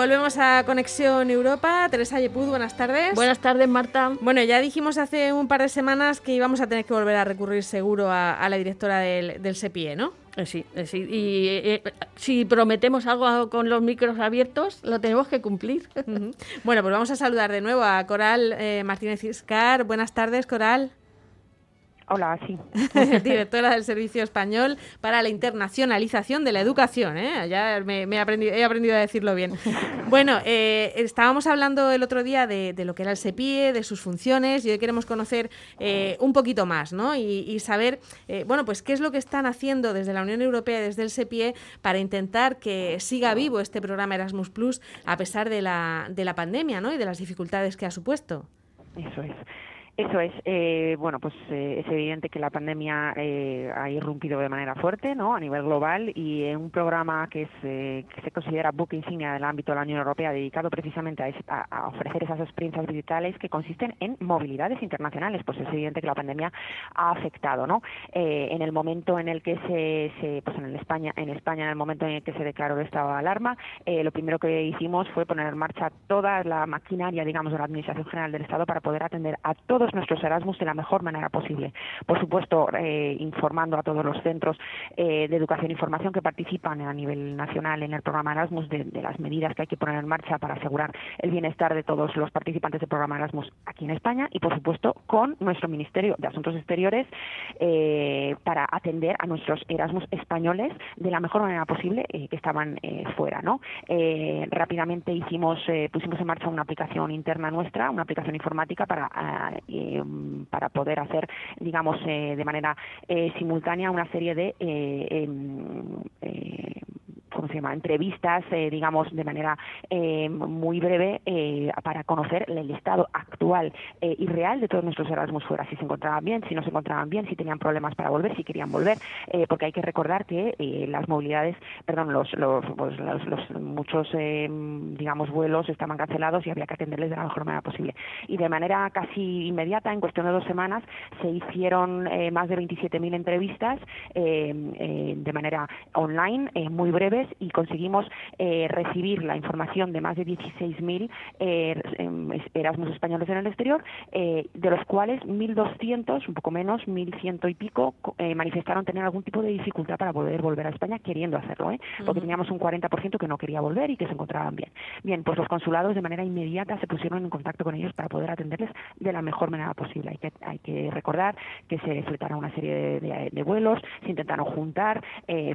volvemos a Conexión Europa. Teresa Yepud, buenas tardes. Buenas tardes, Marta. Bueno, ya dijimos hace un par de semanas que íbamos a tener que volver a recurrir seguro a, la directora del, del SEPIE, ¿no? Eh, sí, eh, sí, y eh, si prometemos algo con los micros abiertos, lo tenemos que cumplir. Bueno, pues vamos a saludar de nuevo a Coral Martínez Iscar. Buenas tardes, Coral. Hola, sí. Directora del Servicio Español para la Internacionalización de la Educación. ¿eh? Ya me, he, aprendido, a decirlo bien. Bueno, eh, estábamos hablando el otro día de, lo que era el SEPIE, de sus funciones, y hoy queremos conocer eh, un poquito más ¿no? y, saber, eh, bueno, pues qué es lo que están haciendo desde la Unión Europea, desde el SEPIE, para intentar que siga vivo este programa Erasmus Plus a pesar de la, de la pandemia ¿no? y de las dificultades que ha supuesto. Eso es. Eso es, eh, bueno, pues eh, es evidente que la pandemia eh, ha irrumpido de manera fuerte, ¿no? A nivel global y en un programa que, es, que se considera book insignia del ámbito de la Unión Europea, dedicado precisamente a, ofrecer esas experiencias digitales que consisten en movilidades internacionales, pues es evidente que la pandemia ha afectado, ¿no? en el momento en el que se, pues en España, en España, en el momento en el que se declaró el estado de alarma, lo primero que hicimos fue poner en marcha toda la maquinaria, digamos, de la Administración General del Estado para poder atender a todos nuestros Erasmus de la mejor manera posible. Por supuesto, eh, informando a todos los centros eh, de educación e información que participan a nivel nacional en el programa Erasmus de, las medidas que hay que poner en marcha para asegurar el bienestar de todos los participantes del programa Erasmus aquí en España y, por supuesto, con nuestro Ministerio de Asuntos Exteriores eh, para atender a nuestros Erasmus españoles de la mejor manera posible que estaban fuera. ¿no? rápidamente hicimos, pusimos en marcha una aplicación interna nuestra, una aplicación informática para eh, para poder hacer, digamos, eh, de manera eh, simultánea una serie de em, ¿cómo se llama? entrevistas, eh, digamos, de manera eh, muy breve eh, para conocer el estado actual y real de todos nuestros Erasmus fuera, si se encontraban bien, si no se encontraban bien, si tenían problemas para volver, si querían volver, porque hay que recordar que las movilidades, perdón, los, los, pues, los, muchos, digamos, vuelos estaban cancelados y había que atenderles de la mejor manera posible. Y de manera casi inmediata, en cuestión de dos semanas, se hicieron más de 27.000 entrevistas de manera online, muy y conseguimos eh, recibir la información de más de 16.000 eh, em, Erasmus españoles en el exterior, eh, de los cuales 1.200, un poco menos, 1.100 y pico, eh, manifestaron tener algún tipo de dificultad para poder volver a España queriendo hacerlo, ¿eh? porque teníamos un 40% que no quería volver y que se encontraban bien. Bien, pues los consulados de manera inmediata se pusieron en contacto con ellos para poder atenderles de la mejor manera posible. Hay que, hay que recordar que se fletaron una serie de, vuelos, se intentaron juntar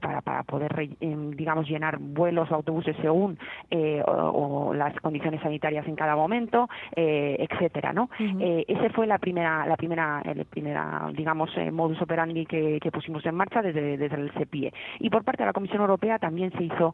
para, para poder, em, digamos, llenar vuelos o autobuses según eh, o, las condiciones sanitarias en cada momento, eh, etcétera, ¿no? eh, ese fue la primera, la primera, el primera, digamos, eh, modus operandi que, pusimos en marcha desde, desde el CEPIE. Y por parte de la Comisión Europea también se hizo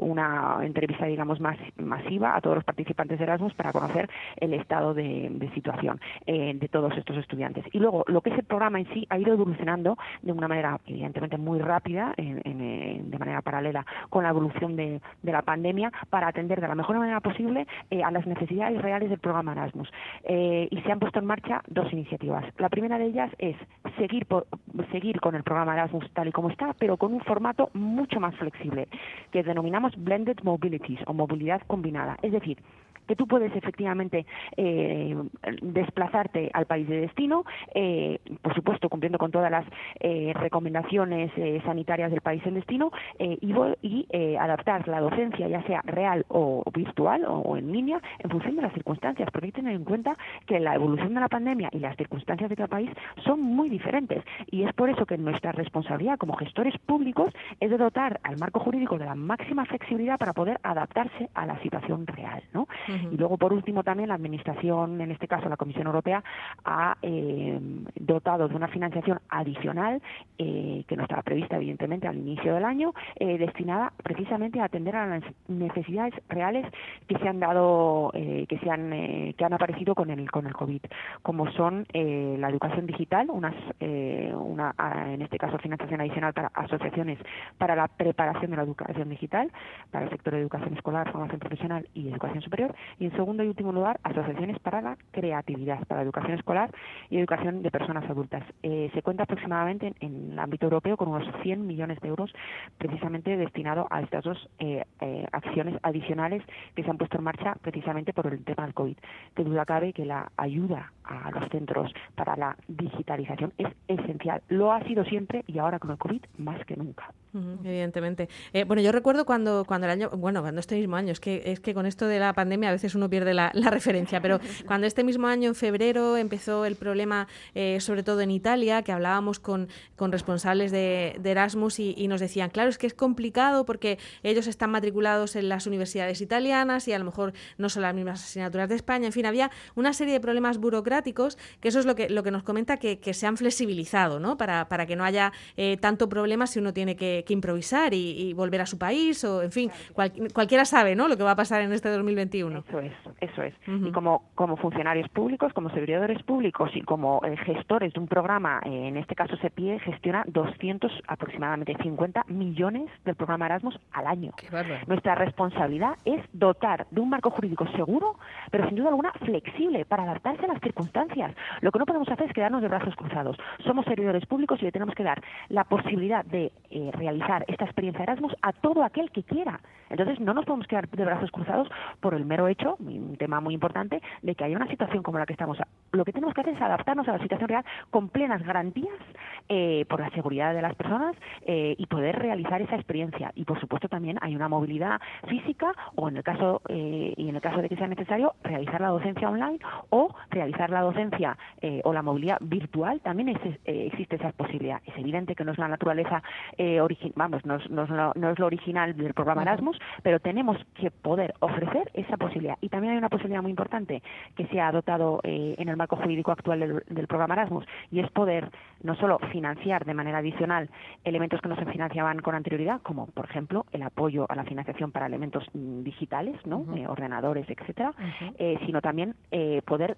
una entrevista, digamos, más masiva a todos los participantes de Erasmus para conocer el estado de, situación de todos estos estudiantes. Y luego, lo que es el programa en sí ha ido evolucionando de una manera, evidentemente, muy rápida, de manera paralela con la evolución de, la pandemia para atender de la mejor manera posible eh, a las necesidades reales del programa Erasmus. Eh, y se han puesto en marcha dos iniciativas. La primera de ellas es seguir, seguir con el programa Erasmus tal y como está, pero con un formato mucho más flexible, que denominamos Blended Mobilities o movilidad combinada. Es decir, que tú puedes efectivamente eh, desplazarte al país de destino, eh, por supuesto cumpliendo con todas las eh, recomendaciones sanitarias del país en destino, y, y adaptar la docencia, ya sea real o virtual o, en línea, en función de las circunstancias, porque hay que tener en cuenta que la evolución de la pandemia y las circunstancias de cada país son muy diferentes, y es por eso que nuestra responsabilidad como gestores públicos es dotar al marco jurídico de la máxima flexibilidad para poder adaptarse a la situación real, ¿no? Y luego, por último, también la Administración, en este caso la Comisión Europea, ha eh, dotado de una financiación adicional, eh, que no estaba prevista, evidentemente, al inicio del año, eh, destinada precisamente a atender a las necesidades reales que se han dado, que se han, que han aparecido con el con el COVID, como son la educación digital, unas, una, en este caso, financiación adicional para asociaciones para la preparación de la educación digital, para el sector de educación escolar, formación profesional y educación superior, y en segundo y último lugar, asociaciones para la creatividad, para la educación escolar y educación de personas adultas. Eh, se cuenta aproximadamente en, el ámbito europeo con unos 100 millones de euros precisamente destinado a estas dos eh, eh, acciones adicionales que se han puesto en marcha precisamente por el tema del COVID. Que duda cabe que la ayuda a los centros para la digitalización es esencial. Lo ha sido siempre y ahora con el COVID más que nunca. evidentemente. Bueno, yo recuerdo cuando, cuando el año, bueno, cuando este mismo año, es que, es que con esto de la pandemia a veces uno pierde la, referencia, pero cuando este mismo año, en febrero, empezó el problema, eh, sobre todo en Italia, que hablábamos con, con responsables de, Erasmus y, nos decían, claro, es que es complicado porque ellos están matriculados en las universidades italianas y a lo mejor no son las mismas asignaturas de España. En fin, había una serie de problemas burocráticos que eso es lo que, lo que nos comenta que, que se han flexibilizado, ¿no? Para, para que no haya eh, tanto problema si uno tiene que, improvisar y, volver a su país o, en fin, cualquiera sabe, ¿no? Lo que va a pasar en este 2021. Eso es, eso es. Y como, como funcionarios públicos, como servidores públicos y como eh, gestores de un programa, eh, en este caso SEPIE gestiona 200 aproximadamente 50 millones del programa Erasmus al año. Nuestra responsabilidad es dotar de un marco jurídico seguro, pero sin duda alguna flexible para adaptarse a las circunstancias. Lo que no podemos hacer es quedarnos de brazos cruzados. Somos servidores públicos y le tenemos que dar la posibilidad de eh, realizar esta experiencia Erasmus a todo aquel que quiera. Entonces no nos podemos quedar de brazos cruzados por el mero hecho, un tema muy importante, de que haya una situación como la que estamos. Lo que tenemos que hacer es adaptarnos a la situación real con plenas garantías eh, por la seguridad de las personas eh, y poder realizar esa experiencia. Y por supuesto también hay una movilidad física o en el caso y en el caso de que sea necesario realizar la docencia online o realizar la docencia o la movilidad virtual también eh, existe esa posibilidad. Es evidente que no es la naturaleza, eh, vamos, no es, no, es lo, original del programa Erasmus, pero tenemos que poder ofrecer esa posibilidad. Y también hay una posibilidad muy importante que se ha adoptado eh, en el marco jurídico actual del, del, programa Erasmus y es poder no solo financiar de manera adicional elementos que no se financiaban con anterioridad, como por ejemplo el apoyo a la financiación para elementos mm, digitales, ¿no? ordenadores, etcétera, sino también poder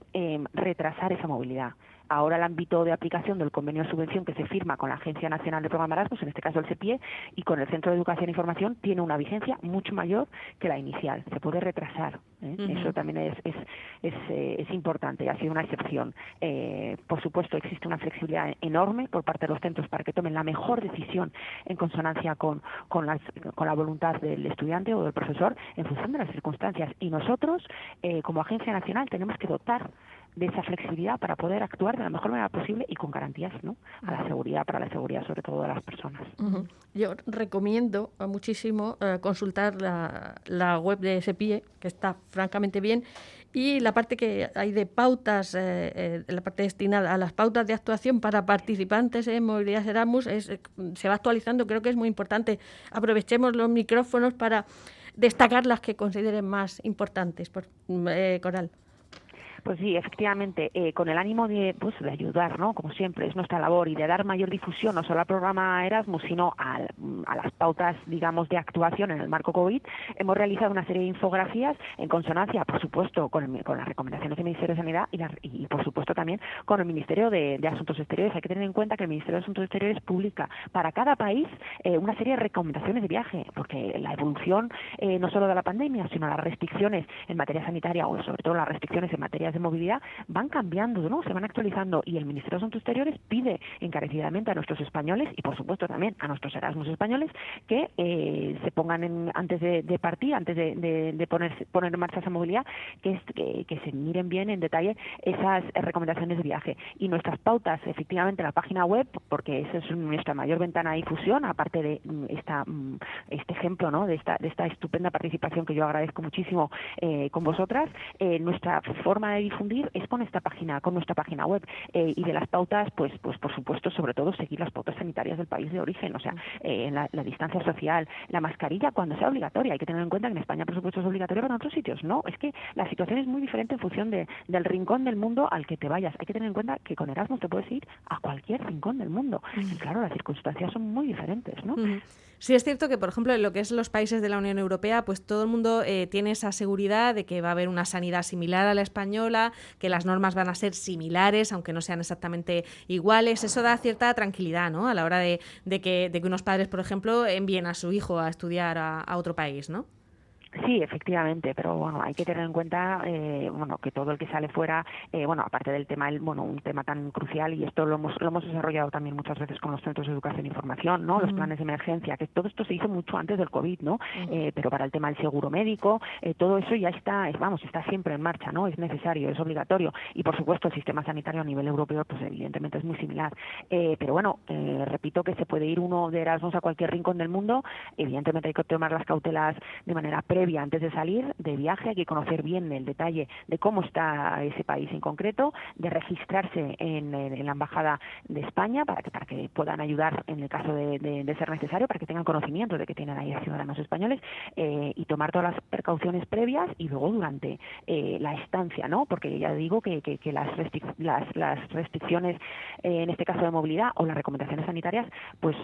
retrasar esa movilidad ahora el ámbito de aplicación del convenio de subvención que se firma con la Agencia Nacional de Programa Erasmus, en este caso el CEPIE, y con el Centro de Educación e Información, tiene una vigencia mucho mayor que la inicial. Se puede retrasar. ¿eh? Eso también es, es, es, eh, es, importante, ha sido una excepción. Eh, por supuesto, existe una flexibilidad enorme por parte de los centros para que tomen la mejor decisión en consonancia con, con, las, con la voluntad del estudiante o del profesor en función de las circunstancias. Y nosotros, como Agencia Nacional, tenemos que dotar de esa flexibilidad para poder actuar de la mejor manera posible y con garantías ¿no? a la seguridad, para la seguridad sobre todo de las personas. Yo recomiendo muchísimo eh, consultar la, la, web de SEPIE, que está francamente bien, y la parte que hay de pautas, eh, eh, la parte destinada a las pautas de actuación para participantes en Movilidad Erasmus, es, se va actualizando, creo que es muy importante. Aprovechemos los micrófonos para destacar las que consideren más importantes. Por, Coral. Pues sí, efectivamente, eh, con el ánimo de, pues, de ayudar, ¿no? Como siempre, es nuestra labor y de dar mayor difusión no solo al programa Erasmus, sino a, las pautas, digamos, de actuación en el marco COVID, hemos realizado una serie de infografías en consonancia, por supuesto, con, las recomendaciones del Ministerio de Sanidad y, por supuesto, también con el Ministerio de, Asuntos Exteriores. Hay que tener en cuenta que el Ministerio de Asuntos Exteriores publica para cada país eh, una serie de recomendaciones de viaje, porque la evolución eh, no solo de la pandemia, sino las restricciones en materia sanitaria o sobre todo las restricciones en materia de movilidad van cambiando, ¿no? Se van actualizando y el Ministerio de Asuntos Exteriores pide encarecidamente a nuestros españoles y por supuesto también a nuestros Erasmus españoles que eh, se pongan en, antes de, partir, antes de, poner, poner en marcha esa movilidad, que, se miren bien en detalle esas recomendaciones de viaje y nuestras pautas, efectivamente, la página web, porque esa es nuestra mayor ventana de difusión, aparte de mm, esta, mm, este ejemplo, ¿no? De esta, de esta estupenda participación que yo agradezco muchísimo eh, con vosotras, eh, nuestra forma de difundir es con esta página, con nuestra página web eh, y de las pautas, pues, pues por supuesto, sobre todo seguir las pautas sanitarias del país de origen, o sea, eh, la, distancia social, la mascarilla cuando sea obligatoria. Hay que tener en cuenta que en España, por supuesto, es obligatorio, pero en otros sitios no. Es que la situación es muy diferente en función de, del rincón del mundo al que te vayas. Hay que tener en cuenta que con Erasmus te puedes ir a cualquier rincón del mundo. Y claro, las circunstancias son muy diferentes, ¿no? Sí, es cierto que, por ejemplo, en lo que es los países de la Unión Europea, pues todo el mundo eh, tiene esa seguridad de que va a haber una sanidad similar a la española, que las normas van a ser similares, aunque no sean exactamente iguales. Eso da cierta tranquilidad, ¿no? A la hora de, que, de que unos padres, por ejemplo, envíen a su hijo a estudiar a, a otro país, ¿no? Sí, efectivamente, pero bueno, hay que tener en cuenta, eh, bueno, que todo el que sale fuera, eh, bueno, aparte del tema, el, bueno, un tema tan crucial y esto lo hemos, lo hemos desarrollado también muchas veces con los centros de educación e información, ¿no? Los planes de emergencia, que todo esto se hizo mucho antes del COVID, ¿no? Eh, pero para el tema del seguro médico, todo eso ya está, es, vamos, está siempre en marcha, ¿no? Es necesario, es obligatorio y por supuesto el sistema sanitario a nivel europeo, pues evidentemente es muy similar. pero bueno, repito que se puede ir uno de Erasmus a cualquier rincón del mundo, evidentemente hay que tomar las cautelas de manera antes de salir de viaje, hay que conocer bien el detalle de cómo está ese país en concreto, de registrarse en, la Embajada de España para que, para que puedan ayudar en el caso de, ser necesario, para que tengan conocimiento de que tienen ahí ciudadanos españoles eh, y tomar todas las precauciones previas y luego durante eh, la estancia, ¿no? Porque ya digo que, las, restricciones, eh, en este caso de movilidad o las recomendaciones sanitarias, pues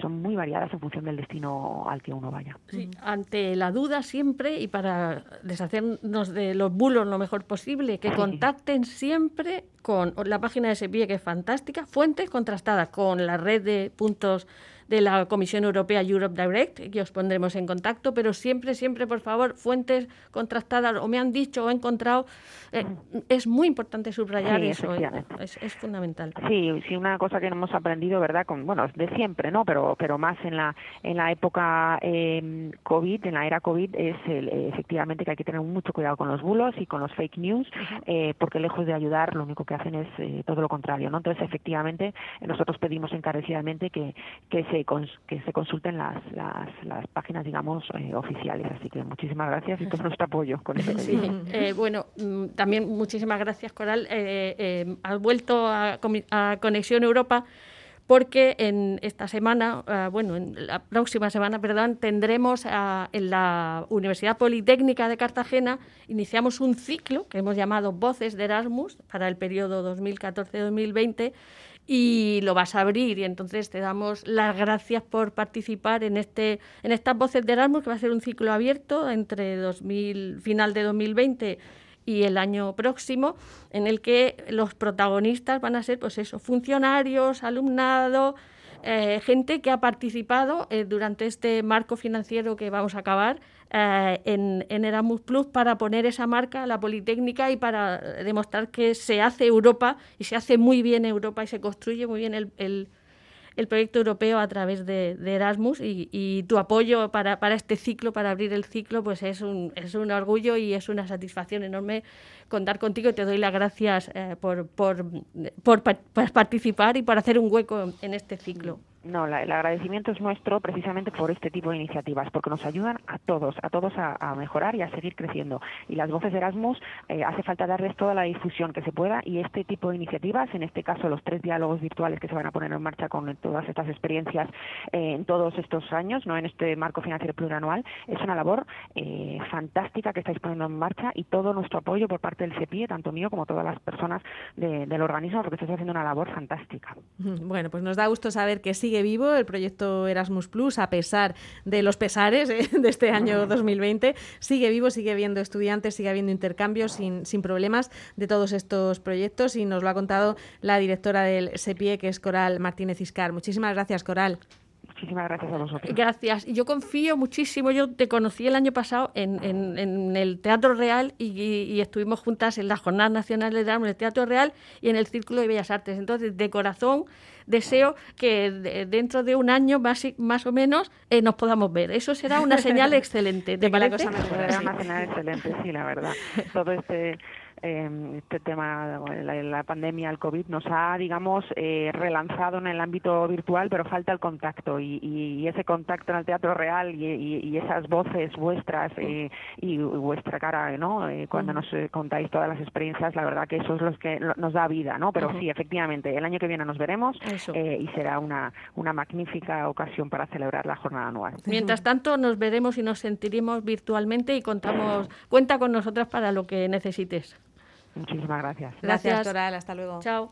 son muy variadas en función del destino al que uno vaya. Ante la duda siempre y para deshacernos de los bulos lo mejor posible, que contacten siempre con la página de SEPIE, que es fantástica, fuentes contrastadas con la red de puntos de la Comisión Europea Europe Direct, que os pondremos en contacto, pero siempre, siempre, por favor, fuentes contrastadas, o me han dicho o he encontrado, eh, es muy importante subrayar eso, eh, es, fundamental. Sí, sí, una cosa que hemos aprendido, ¿verdad? Con, bueno, de siempre, ¿no? Pero, pero más en la, en la época eh, COVID, en la era COVID, es efectivamente que hay que tener mucho cuidado con los bulos y con los fake news, porque lejos de ayudar, lo único que hacen es todo lo contrario, ¿no? Entonces, efectivamente, nosotros pedimos encarecidamente que, que se que se consulten las, las, las páginas, digamos, eh, oficiales. Así que muchísimas gracias y todo nuestro apoyo con eso. Sí. Eh, bueno, mm, también muchísimas gracias, Coral. Eh, has vuelto a, Conexión Europa porque en esta semana, bueno, en la próxima semana, perdón, tendremos en la Universidad Politécnica de Cartagena, iniciamos un ciclo que hemos llamado Voces de Erasmus para el periodo 2014-2020 y lo vas a abrir. Y entonces te damos las gracias por participar en este en estas voces de Erasmus que va a ser un ciclo abierto entre 2000 final de 2020 y el año próximo en el que los protagonistas van a ser pues eso funcionarios alumnado eh, gente que ha participado eh, durante este marco financiero que vamos a acabar eh, en, Erasmus Plus para poner esa marca a la Politécnica y para demostrar que se hace Europa y se hace muy bien Europa y se construye muy bien el, el, proyecto europeo a través de, Erasmus y, tu apoyo para, este ciclo, para abrir el ciclo, pues es un, es un orgullo y es una satisfacción enorme contar contigo. Te doy las gracias eh, por, por participar y por hacer un hueco en este ciclo. No, el agradecimiento es nuestro precisamente por este tipo de iniciativas, porque nos ayudan a todos, a todos a, mejorar y a seguir creciendo. Y las voces de Erasmus eh, hace falta darles toda la difusión que se pueda y este tipo de iniciativas, en este caso los tres diálogos virtuales que se van a poner en marcha con todas estas experiencias eh, en todos estos años, no en este marco financiero plurianual, es una labor eh, fantástica que estáis poniendo en marcha y todo nuestro apoyo por parte del CEPIE, tanto mío como todas las personas del organismo, porque estáis haciendo una labor fantástica. Bueno, pues nos da gusto saber que sigue vivo el proyecto Erasmus Plus, a pesar de los pesares eh, de este año 2020. Sigue vivo, sigue habiendo estudiantes, sigue habiendo intercambios sin, sin problemas de todos estos proyectos y nos lo ha contado la directora del SEPIE, que es Coral Martínez Iscar. Muchísimas gracias, Coral. Muchísimas gracias a vosotros. Gracias. Yo confío muchísimo. Yo te conocí el año pasado en, en, el Teatro Real y, estuvimos juntas en la Jornada Nacional de Drama en el Teatro Real y en el Círculo de Bellas Artes. Entonces, de corazón, deseo que dentro de un año más, más o menos eh, nos podamos ver. Eso será una señal excelente. ¿Te parece? Será una señal excelente, sí, la verdad. Todo este este tema, la, la, pandemia, el COVID, nos ha, digamos, eh, relanzado en el ámbito virtual, pero falta el contacto y, y, ese contacto en el teatro real y, y esas voces vuestras eh, y vuestra cara, ¿no? Eh, cuando nos eh, contáis todas las experiencias, la verdad que eso es lo que nos da vida, ¿no? Pero sí, efectivamente, el año que viene nos veremos y será una, una magnífica ocasión para celebrar la jornada anual. Mientras tanto, nos veremos y nos sentiremos virtualmente y contamos, cuenta con nosotras para lo que necesites. Muchísimas gracias. Gracias, gracias Hasta luego. Chao.